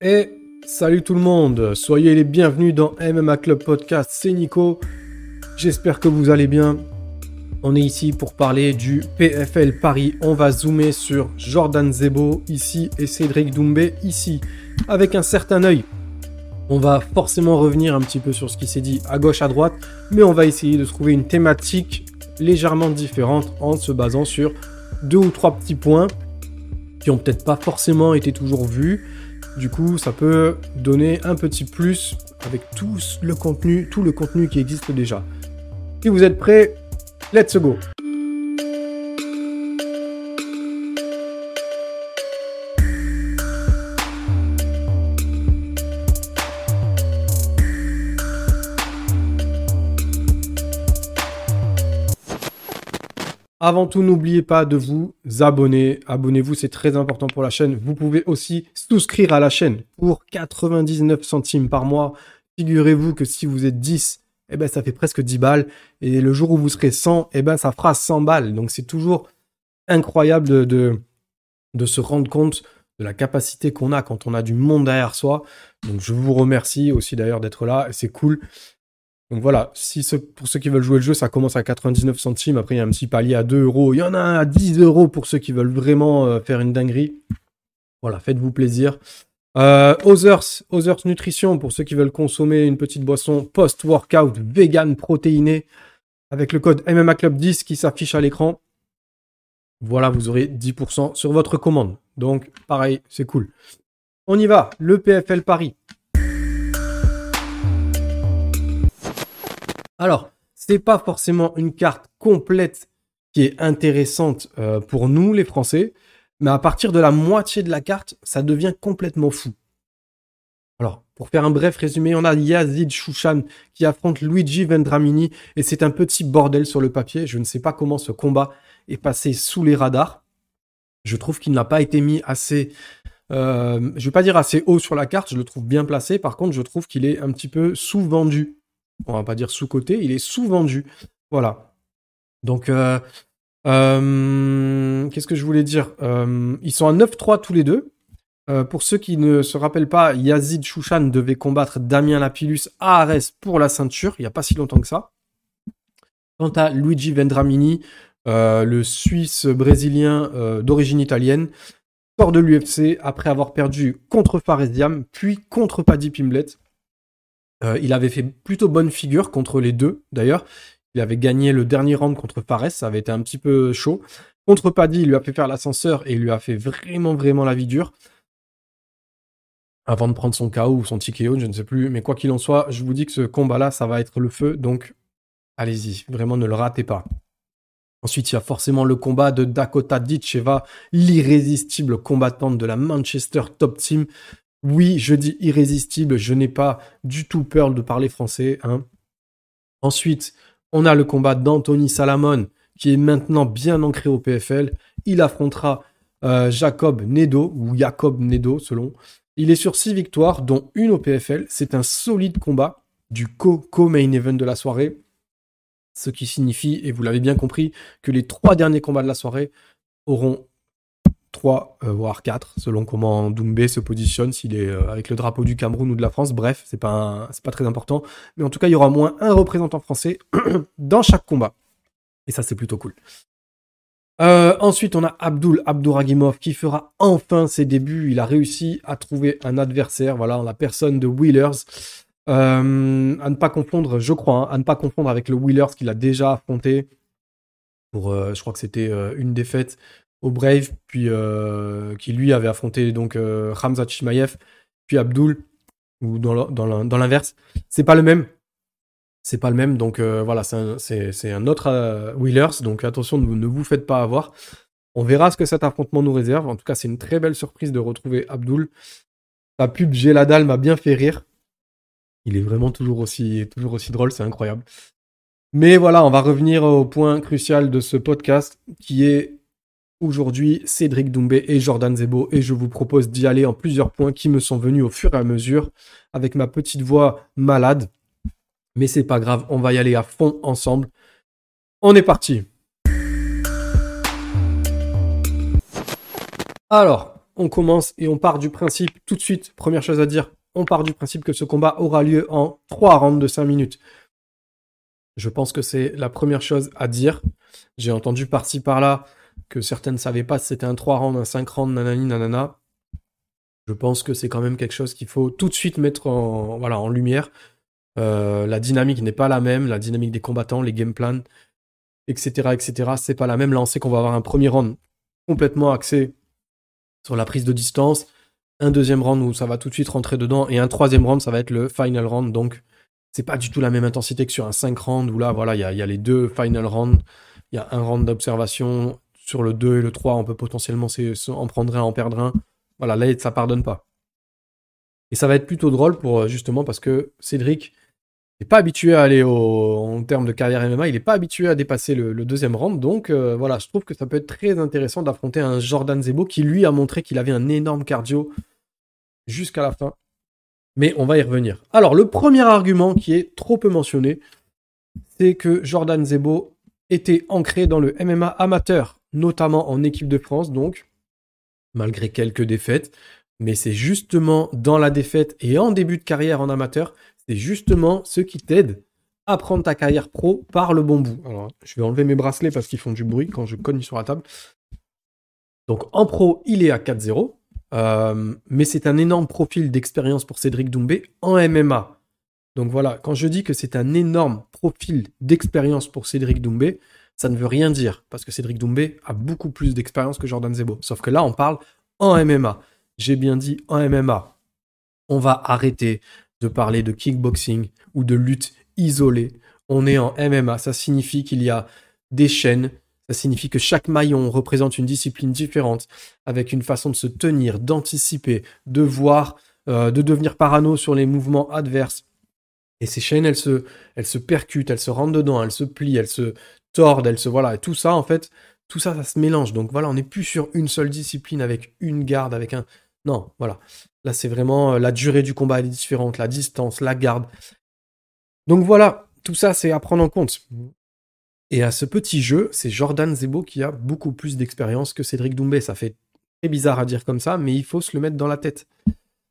Et salut tout le monde, soyez les bienvenus dans MMA Club Podcast, c'est Nico. J'espère que vous allez bien. On est ici pour parler du PFL Paris. On va zoomer sur Jordan Zebo ici et Cédric Doumbé ici, avec un certain œil. On va forcément revenir un petit peu sur ce qui s'est dit à gauche, à droite, mais on va essayer de trouver une thématique légèrement différente en se basant sur deux ou trois petits points qui ont peut-être pas forcément été toujours vus du coup, ça peut donner un petit plus avec tout le contenu, tout le contenu qui existe déjà. Si vous êtes prêts, let's go. Avant tout, n'oubliez pas de vous abonner. Abonnez-vous, c'est très important pour la chaîne. Vous pouvez aussi souscrire à la chaîne pour 99 centimes par mois. Figurez-vous que si vous êtes 10, eh ben, ça fait presque 10 balles. Et le jour où vous serez 100, eh ben, ça fera 100 balles. Donc, c'est toujours incroyable de, de, se rendre compte de la capacité qu'on a quand on a du monde derrière soi. Donc, je vous remercie aussi d'ailleurs d'être là. C'est cool. Donc voilà, pour ceux qui veulent jouer le jeu, ça commence à 99 centimes. Après, il y a un petit palier à 2 euros. Il y en a un à 10 euros pour ceux qui veulent vraiment euh, faire une dinguerie. Voilà, faites-vous plaisir. Euh, Others, Others Nutrition, pour ceux qui veulent consommer une petite boisson post-workout vegan protéinée avec le code MMA Club 10 qui s'affiche à l'écran. Voilà, vous aurez 10% sur votre commande. Donc, pareil, c'est cool. On y va, le PFL Paris. Alors, c'est pas forcément une carte complète qui est intéressante euh, pour nous, les Français, mais à partir de la moitié de la carte, ça devient complètement fou. Alors, pour faire un bref résumé, on a Yazid Chouchan qui affronte Luigi Vendramini et c'est un petit bordel sur le papier. Je ne sais pas comment ce combat est passé sous les radars. Je trouve qu'il n'a pas été mis assez, euh, je vais pas dire assez haut sur la carte, je le trouve bien placé. Par contre, je trouve qu'il est un petit peu sous-vendu on va pas dire sous-côté, il est sous-vendu. Voilà. Donc, euh, euh, qu'est-ce que je voulais dire? Euh, Ils sont à 9-3 tous les deux. pour ceux qui ne se rappellent pas, Yazid Chouchan devait combattre Damien Lapillus à Arès pour la ceinture, il n'y a pas si longtemps que ça. Quant à Luigi Vendramini, le Suisse brésilien d'origine italienne, sort de l'UFC après avoir perdu contre Faresiam, puis contre Paddy Pimblet. Euh, il avait fait plutôt bonne figure contre les deux, d'ailleurs. Il avait gagné le dernier round contre Fares, ça avait été un petit peu chaud. Contre Paddy, il lui a fait faire l'ascenseur et il lui a fait vraiment, vraiment la vie dure. Avant de prendre son KO ou son TKO, je ne sais plus. Mais quoi qu'il en soit, je vous dis que ce combat-là, ça va être le feu. Donc, allez-y, vraiment ne le ratez pas. Ensuite, il y a forcément le combat de Dakota Ditcheva, l'irrésistible combattante de la Manchester Top Team, oui, je dis irrésistible, je n'ai pas du tout peur de parler français. Hein. Ensuite, on a le combat d'Anthony Salamon, qui est maintenant bien ancré au PFL. Il affrontera euh, Jacob Nedo, ou Jacob Nedo, selon. Il est sur six victoires, dont une au PFL. C'est un solide combat du co-main event de la soirée. Ce qui signifie, et vous l'avez bien compris, que les trois derniers combats de la soirée auront 3, euh, voire 4, selon comment Doumbé se positionne, s'il est euh, avec le drapeau du Cameroun ou de la France. Bref, c'est pas, pas très important. Mais en tout cas, il y aura au moins un représentant français dans chaque combat. Et ça, c'est plutôt cool. Euh, ensuite, on a Abdul Abdouragimov qui fera enfin ses débuts. Il a réussi à trouver un adversaire, voilà, en la personne de Wheelers. à ne pas confondre, je crois, hein, à ne pas confondre avec le Wheelers qu'il a déjà affronté pour, je crois que c'était une défaite au Brave, puis euh, qui lui avait affronté donc euh, Hamza Chimaev, puis Abdul, ou dans l'inverse. C'est pas le même. C'est pas le même, donc euh, voilà, c'est un, autre Wheelers, donc attention, ne, vous faites pas avoir. On verra ce que cet affrontement nous réserve. En tout cas, c'est une très belle surprise de retrouver Abdul. La pub Géladal m'a bien fait rire. Il est vraiment toujours aussi, toujours aussi drôle, c'est incroyable. Mais voilà, on va revenir au point crucial de ce podcast qui est Aujourd'hui, Cédric Doumbé et Jordan Zebo, et je vous propose d'y aller en plusieurs points qui me sont venus au fur et à mesure avec ma petite voix malade. Mais c'est pas grave, on va y aller à fond ensemble. On est parti. Alors, on commence et on part du principe, tout de suite, première chose à dire, on part du principe que ce combat aura lieu en 3 rounds de 5 minutes. Je pense que c'est la première chose à dire. J'ai entendu par-ci par-là que certains ne savaient pas c'était un 3 rounds, un 5 rounds, nanani, nanana. Je pense que c'est quand même quelque chose qu'il faut tout de suite mettre en, lumière. Euh, la dynamique n'est pas la même, la dynamique des combattants, les game plans, etc., etc., c'est pas la même. Là, on sait qu'on va avoir un premier round complètement axé sur la prise de distance, un deuxième round où ça va tout de suite rentrer dedans, et un troisième round, ça va être le final round. Donc, c'est pas du tout la même intensité que sur un 5 rounds où là, voilà, il y a, les deux final rounds, il y a un round d'observation. Sur le 2 et le 3, on peut potentiellement en prendre un, en perdre un. Voilà, là, ça pardonne pas. Et ça va être plutôt drôle pour euh, justement parce que Cédric n'est pas habitué à aller au, en termes de carrière MMA, il n'est pas habitué à dépasser le, deuxième round. Donc euh, voilà, je trouve que ça peut être très intéressant d'affronter un Jordan Zebo qui lui a montré qu'il avait un énorme cardio jusqu'à la fin. Mais on va y revenir. Alors le premier argument qui est trop peu mentionné, c'est que Jordan Zebo était ancré dans le MMA amateur, notamment en équipe de France, donc malgré quelques défaites. Mais c'est justement dans la défaite et en début de carrière en amateur, c'est justement ce qui t'aide à prendre ta carrière pro par le bon bout. Alors, je vais enlever mes bracelets parce qu'ils font du bruit quand je cogne sur la table. Donc en pro, il est à 4-0. Euh, mais c'est un énorme profil d'expérience pour Cédric Doumbé en MMA. Donc voilà, quand je dis que c'est un énorme profil d'expérience pour Cédric Doumbé, ça ne veut rien dire, parce que Cédric Doumbé a beaucoup plus d'expérience que Jordan Zebo. Sauf que là, on parle en MMA. J'ai bien dit en MMA. On va arrêter de parler de kickboxing ou de lutte isolée. On est en MMA. Ça signifie qu'il y a des chaînes. Ça signifie que chaque maillon représente une discipline différente, avec une façon de se tenir, d'anticiper, de voir, euh, de devenir parano sur les mouvements adverses. Et ces chaînes, elles se, elles se percutent, elles se rentrent dedans, elles se plient, elles se tordent, elles se voilà. Et tout ça, en fait, tout ça, ça se mélange. Donc voilà, on n'est plus sur une seule discipline avec une garde, avec un. Non, voilà. Là, c'est vraiment euh, la durée du combat, est différente, la distance, la garde. Donc voilà, tout ça, c'est à prendre en compte. Et à ce petit jeu, c'est Jordan Zebo qui a beaucoup plus d'expérience que Cédric Doumbé. Ça fait très bizarre à dire comme ça, mais il faut se le mettre dans la tête.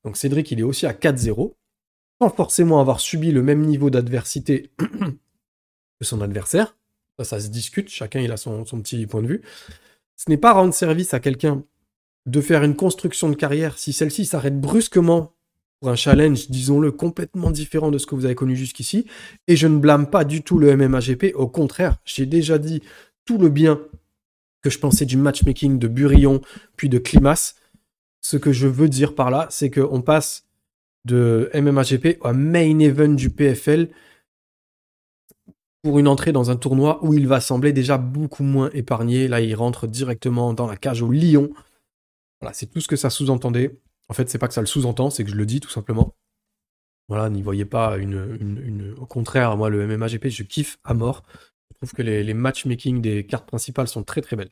Donc Cédric, il est aussi à 4-0, sans forcément avoir subi le même niveau d'adversité que son adversaire. Ça, ça se discute, chacun il a son, petit point de vue. Ce n'est pas rendre service à quelqu'un de faire une construction de carrière si celle-ci s'arrête brusquement pour un challenge, disons-le, complètement différent de ce que vous avez connu jusqu'ici. Et je ne blâme pas du tout le MMAGP. Au contraire, j'ai déjà dit tout le bien que je pensais du matchmaking de Burillon puis de Climas. Ce que je veux dire par là, c'est qu'on passe de MMAGP à main event du PFL pour une entrée dans un tournoi où il va sembler déjà beaucoup moins épargné. Là, il rentre directement dans la cage au Lion. Voilà, c'est tout ce que ça sous-entendait. En fait, c'est pas que ça le sous-entend, c'est que je le dis tout simplement. Voilà, n'y voyez pas une, Au contraire, moi, le MMAGP, je kiffe à mort. Je trouve que les, les matchmaking des cartes principales sont très très belles.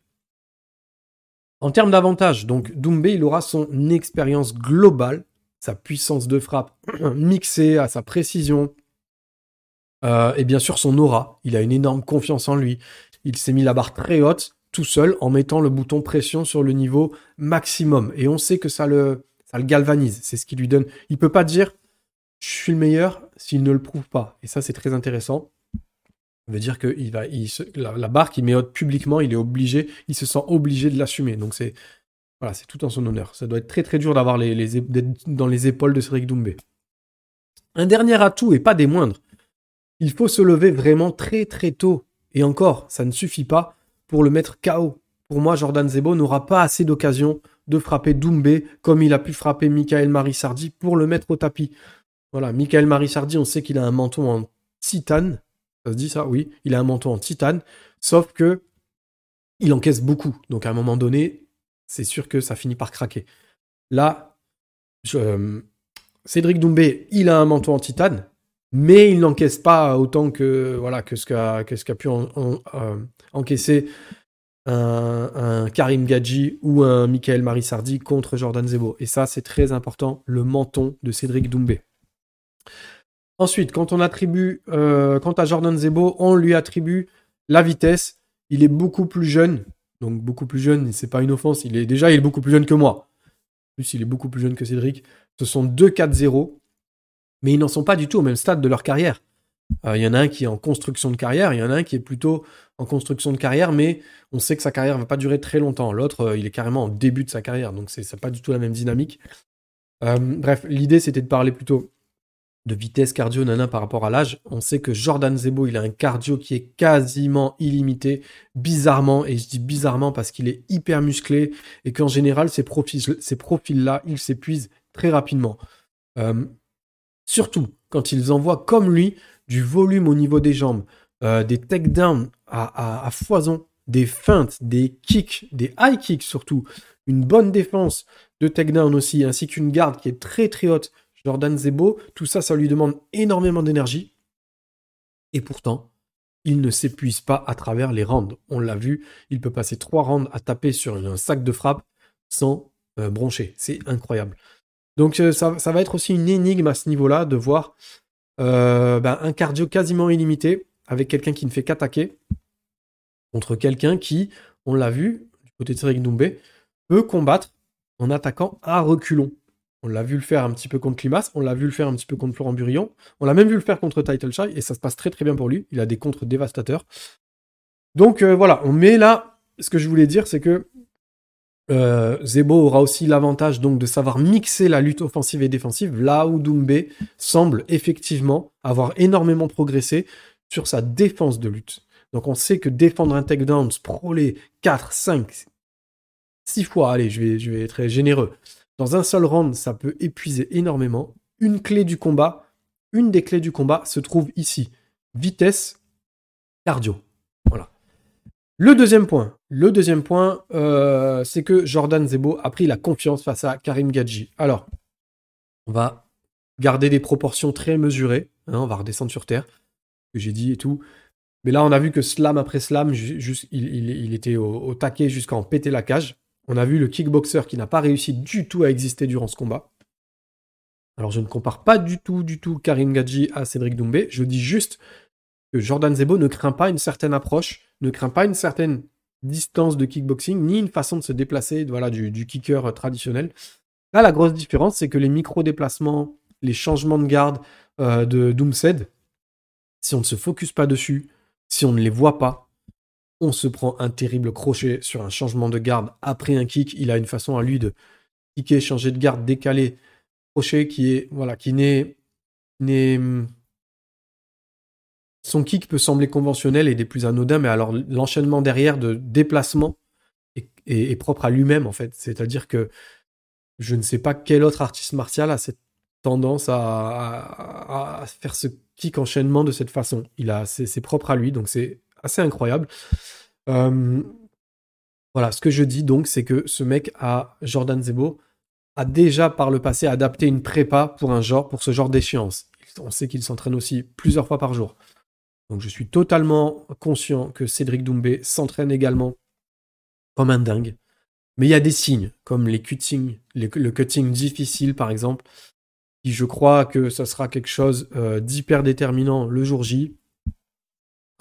En termes d'avantages, donc Doumbé, il aura son expérience globale, sa puissance de frappe mixée à sa précision, euh, et bien sûr son aura. Il a une énorme confiance en lui. Il s'est mis la barre très haute tout seul en mettant le bouton pression sur le niveau maximum. Et on sait que ça le, ça le galvanise. C'est ce qui lui donne. Il peut pas dire je suis le meilleur s'il ne le prouve pas. Et ça, c'est très intéressant. Ça veut dire que il va, la, barre qu'il met haute publiquement, il est obligé, il se sent obligé de l'assumer. Donc c'est voilà, c'est tout en son honneur. Ça doit être très très dur d'avoir les, les, dans les épaules de Cédric Doumbé. Un dernier atout, et pas des moindres, il faut se lever vraiment très très tôt. Et encore, ça ne suffit pas pour le mettre KO. Pour moi, Jordan Zebo n'aura pas assez d'occasion de frapper Doumbé comme il a pu frapper Michael Marissardi pour le mettre au tapis. Voilà, Michael Marissardi, on sait qu'il a un menton en titane. Ça se dit ça? Oui, il a un menton en titane. Sauf que il encaisse beaucoup. Donc à un moment donné, c'est sûr que ça finit par craquer. Là, euh, Cédric Doumbé, il a un menton en titane mais il n'encaisse pas autant que voilà que ce qu'a pu euh, encaisser un, Karim Gadji ou un Michael Marissardi contre Jordan Zebo. Et ça, c'est très important, le menton de Cédric Doumbé. Ensuite, quand on attribue, euh, quant à Jordan Zebo, on lui attribue la vitesse. Il est beaucoup plus jeune, donc beaucoup plus jeune, c'est pas une offense. Il est déjà, il est beaucoup plus jeune que moi. plus, il est beaucoup plus jeune que Cédric. Ce sont deux 4-0, mais ils n'en sont pas du tout au même stade de leur carrière. Euh, il y en a un qui est en construction de carrière, il y en a un qui est plutôt en construction de carrière, mais on sait que sa carrière ne va pas durer très longtemps. L'autre, euh, il est carrément en début de sa carrière, donc c'est pas du tout la même dynamique. Euh, bref, l'idée c'était de parler plutôt de vitesse cardio nana par rapport à l'âge. On sait que Jordan Zebo, il a un cardio qui est quasiment illimité, bizarrement, et je dis bizarrement parce qu'il est hyper musclé et qu'en général, ces profils-là, ces profils ils s'épuisent très rapidement. Surtout quand ils envoient comme lui du volume au niveau des jambes, euh, des takedowns à, foison, des feintes, des kicks, des high kicks surtout, une bonne défense de takedown aussi, ainsi qu'une garde qui est très très haute. Jordan Zebo, tout ça, ça lui demande énormément d'énergie. Et pourtant, il ne s'épuise pas à travers les rounds. On l'a vu, il peut passer trois rounds à taper sur un sac de frappe sans euh, broncher. C'est incroyable. Donc euh, ça, va être aussi une énigme à ce niveau-là de voir euh, ben, un cardio quasiment illimité avec quelqu'un qui ne fait qu'attaquer contre quelqu'un qui, on l'a vu, du côté de Cédric Doumbé, peut combattre en attaquant à reculons. On l'a vu le faire un petit peu contre Climas, on l'a vu le faire un petit peu contre Florent Burillon, on l'a même vu le faire contre Title Shy, et ça se passe très très bien pour lui. Il a des contres dévastateurs. Donc euh, voilà, on met là, ce que je voulais dire, c'est que euh, Zebo aura aussi l'avantage donc de savoir mixer la lutte offensive et défensive, là où Doumbé semble effectivement avoir énormément progressé sur sa défense de lutte. Donc on sait que défendre un takedown, sprawler 4, 5, 6 fois, allez, je vais, je vais être généreux, dans un seul round, ça peut épuiser énormément. Une clé du combat, une des clés du combat se trouve ici. Vitesse, cardio. Le deuxième point, euh, c'est que Jordan Zebo a pris la confiance face à Karim Gadji. Alors, on va garder des proportions très mesurées. Hein, on va redescendre sur terre, que j'ai dit et tout. Mais là, on a vu que slam après slam, il, était au, taquet jusqu'à en péter la cage. On a vu le kickboxer qui n'a pas réussi du tout à exister durant ce combat. Alors, je ne compare pas du tout, du tout Karim Gadji à Cédric Doumbé. Je dis juste que Jordan Zebo ne craint pas une certaine approche ne craint pas une certaine distance de kickboxing, ni une façon de se déplacer voilà, du, kicker traditionnel. Là, la grosse différence, c'est que les micro-déplacements, les changements de garde euh, de Doomsed, si on ne se focus pas dessus, si on ne les voit pas, on se prend un terrible crochet sur un changement de garde après un kick. Il a une façon à lui de kicker, changer de garde, décaler, crochet qui est voilà, qui n'est son kick peut sembler conventionnel et des plus anodins, mais alors l'enchaînement derrière de déplacement est, propre à lui-même en fait. C'est-à-dire que je ne sais pas quel autre artiste martial a cette tendance à, faire ce kick enchaînement de cette façon. Il a, c'est, propre à lui, donc c'est assez incroyable. Euh, voilà, ce que je dis donc, c'est que ce mec a Jordan Zebo a déjà par le passé adapté une prépa pour un genre, pour ce genre d'échéance. On sait qu'il s'entraîne aussi plusieurs fois par jour. Donc je suis totalement conscient que Cédric Doumbé s'entraîne également comme un dingue. Mais il y a des signes, comme les cuttings, le cutting difficile par exemple, qui je crois que ça sera quelque chose euh, d'hyper déterminant le jour J.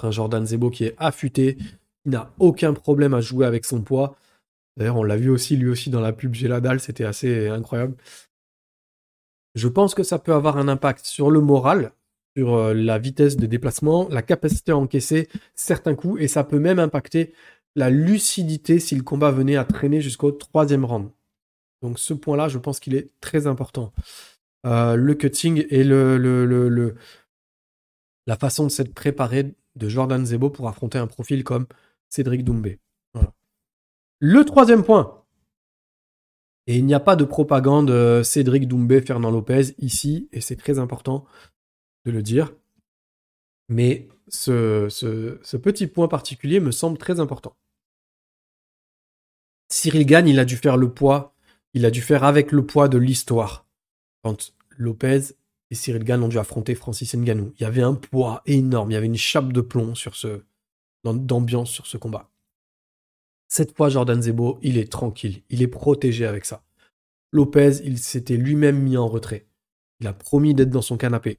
Un Jordan Zebo qui est affûté, il n'a aucun problème à jouer avec son poids. D'ailleurs, on l'a vu aussi, lui aussi, dans la pub Géladal, c'était assez incroyable. Je pense que ça peut avoir un impact sur le moral, sur euh, la vitesse de déplacement, la capacité à encaisser certains coups, et ça peut même impacter la lucidité si le combat venait à traîner jusqu'au troisième round. Donc ce point-là, je pense qu'il est très important. Euh, le cutting et le, le, la façon de s'être préparé de Jordan Zebo pour affronter un profil comme Cédric Doumbé. Le troisième point. Et il n'y a pas de propagande euh, Cédric Doumbé, Fernand Lopez ici, et c'est très important de le dire. Mais ce, petit point particulier me semble très important. Cyril Gann, il a dû faire le poids, il a dû faire avec le poids de l'histoire. Quand Lopez et Cyril Gann ont dû affronter Francis Ngannou, il y avait un poids énorme, il y avait une chape de plomb sur ce d'ambiance sur ce combat. Cette fois, Jordan Zebo, il est tranquille, il est protégé avec ça. Lopez, il s'était lui-même mis en retrait. Il a promis d'être dans son canapé.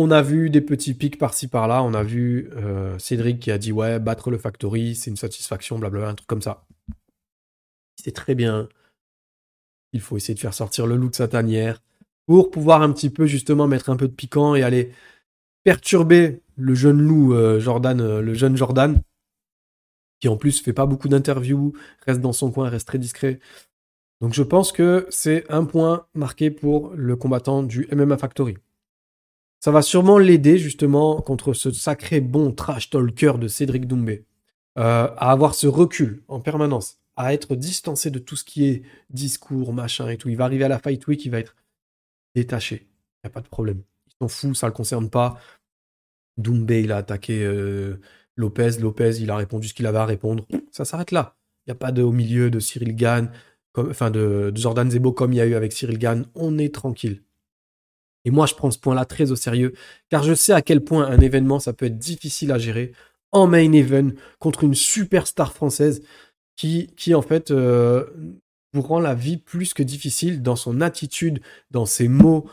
On a vu des petits pics par-ci par-là. On a vu euh, Cédric qui a dit ouais, battre le Factory, c'est une satisfaction, blablabla, un truc comme ça. C'est très bien Il faut essayer de faire sortir le loup de sa tanière pour pouvoir un petit peu justement mettre un peu de piquant et aller perturber le jeune loup euh, Jordan, euh, le jeune Jordan, qui en plus fait pas beaucoup d'interviews, reste dans son coin, reste très discret. Donc je pense que c'est un point marqué pour le combattant du MMA Factory. Ça va sûrement l'aider justement contre ce sacré bon trash talker de Cédric Doumbé, euh, à avoir ce recul en permanence, à être distancé de tout ce qui est discours, machin et tout. Il va arriver à la Fight Week, il va être détaché. Il n'y a pas de problème. Il s'en fout, ça ne le concerne pas. Doumbé, il a attaqué euh, Lopez. Lopez, il a répondu ce qu'il avait à répondre. Ça s'arrête là. Il n'y a pas de au milieu de Cyril Gann, enfin de, de Jordan Zebo comme il y a eu avec Cyril Gann. On est tranquille. Et moi, je prends ce point-là très au sérieux, car je sais à quel point un événement, ça peut être difficile à gérer en main event contre une superstar française qui, qui en fait, euh, vous rend la vie plus que difficile dans son attitude, dans ses mots.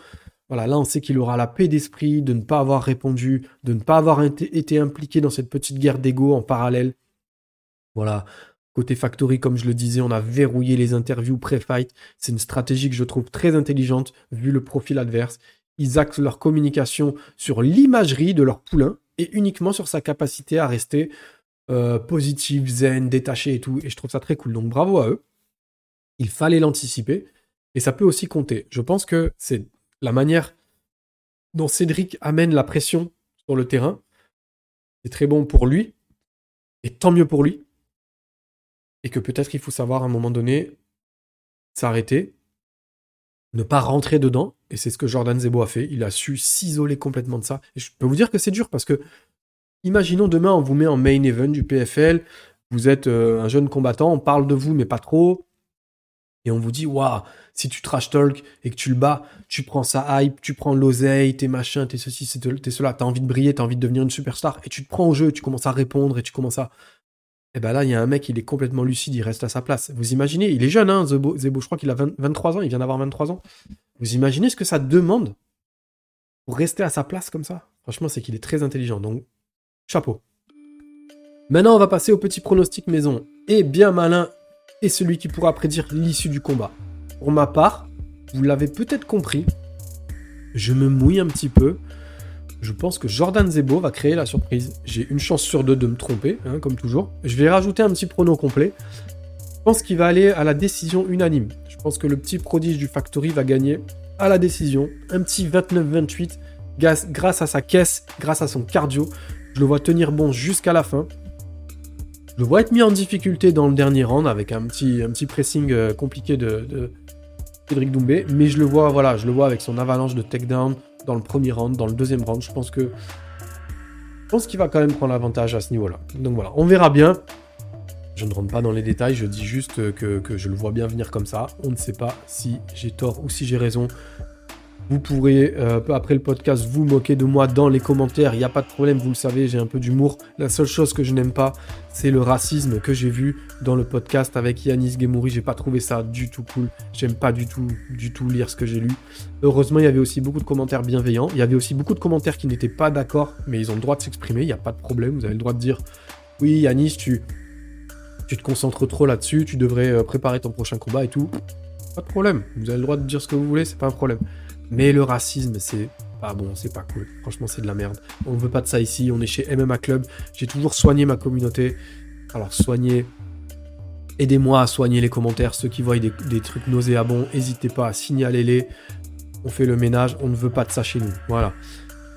Voilà, là, on sait qu'il aura la paix d'esprit de ne pas avoir répondu, de ne pas avoir été impliqué dans cette petite guerre d'ego en parallèle. Voilà. Côté Factory, comme je le disais, on a verrouillé les interviews pré-fight. C'est une stratégie que je trouve très intelligente vu le profil adverse ils axent leur communication sur l'imagerie de leur poulain et uniquement sur sa capacité à rester euh, positif, zen, détaché et tout. Et je trouve ça très cool. Donc bravo à eux. Il fallait l'anticiper. Et ça peut aussi compter. Je pense que c'est la manière dont Cédric amène la pression sur le terrain. C'est très bon pour lui. Et tant mieux pour lui. Et que peut-être il faut savoir à un moment donné s'arrêter ne pas rentrer dedans. Et c'est ce que Jordan Zebo a fait. Il a su s'isoler complètement de ça. Et je peux vous dire que c'est dur parce que, imaginons demain, on vous met en main event du PFL. Vous êtes euh, un jeune combattant, on parle de vous, mais pas trop. Et on vous dit, waouh, si tu trash talk et que tu le bats, tu prends sa hype, tu prends l'oseille, tes machins, tes ceci, t'es cela, t'as envie de briller, t'as envie de devenir une superstar, et tu te prends au jeu, tu commences à répondre et tu commences à, et eh ben là, il y a un mec, il est complètement lucide, il reste à sa place. Vous imaginez, il est jeune, hein, Zebo, je crois qu'il a 23 ans, il vient d'avoir 23 ans. Vous imaginez ce que ça demande pour rester à sa place comme ça? Franchement, c'est qu'il est très intelligent, donc chapeau. Maintenant, on va passer au petit pronostic maison. Et bien malin est celui qui pourra prédire l'issue du combat. Pour ma part, vous l'avez peut-être compris, je me mouille un petit peu je pense que Jordan Zebo va créer la surprise. J'ai une chance sur deux de me tromper, hein, comme toujours. Je vais rajouter un petit prono complet. Je pense qu'il va aller à la décision unanime. Je pense que le petit prodige du Factory va gagner à la décision. Un petit 29-28 grâce à sa caisse, grâce à son cardio. Je le vois tenir bon jusqu'à la fin. Je le vois être mis en difficulté dans le dernier round avec un petit, pressing euh, compliqué de, de Cédric Doumbé. Mais je le vois, voilà, je le vois avec son avalanche de takedown, dans le premier round, dans le deuxième round. Je pense que je pense qu'il va quand même prendre l'avantage à ce niveau-là. Donc voilà, on verra bien. Je ne rentre pas dans les détails, je dis juste que, que, je le vois bien venir comme ça. On ne sait pas si j'ai tort ou si j'ai raison. Vous pourrez, euh, après le podcast, vous moquer de moi dans les commentaires. Il n'y a pas de problème, vous le savez, j'ai un peu d'humour. La seule chose que je n'aime pas, c'est le racisme que j'ai vu dans le podcast avec Yanis Gemouri. J'ai pas trouvé ça du tout cool. J'aime pas du tout, lire ce que j'ai lu. Heureusement, il y avait aussi beaucoup de commentaires bienveillants. Il y avait aussi beaucoup de commentaires qui n'étaient pas d'accord, mais ils ont le droit de s'exprimer. Il n'y a pas de problème. Vous avez le droit de dire Oui, Yanis, tu, tu te concentres trop là-dessus. Tu devrais euh, préparer ton prochain combat et tout. Pas de problème. Vous avez le droit de dire ce que vous voulez, c'est pas un problème. Mais le racisme, c'est pas bon, c'est pas cool. Franchement, c'est de la merde. On ne veut pas de ça ici. On est chez MMA Club. J'ai toujours soigné ma communauté. Alors, soignez. Aidez-moi à soigner les commentaires. Ceux qui voient des, trucs nauséabonds, n'hésitez pas à signaler les. On fait le ménage. On ne veut pas de ça chez nous. Voilà.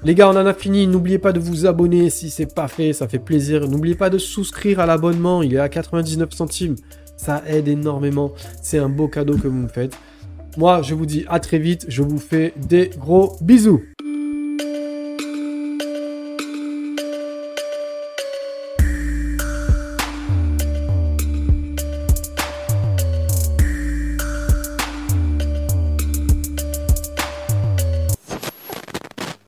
Les gars, on en a fini. N'oubliez pas de vous abonner si c'est pas fait. Ça fait plaisir. N'oubliez pas de souscrire à l'abonnement. Il est à 99 centimes. Ça aide énormément. C'est un beau cadeau que vous me faites. Moi, je vous dis à très vite. Je vous fais des gros bisous.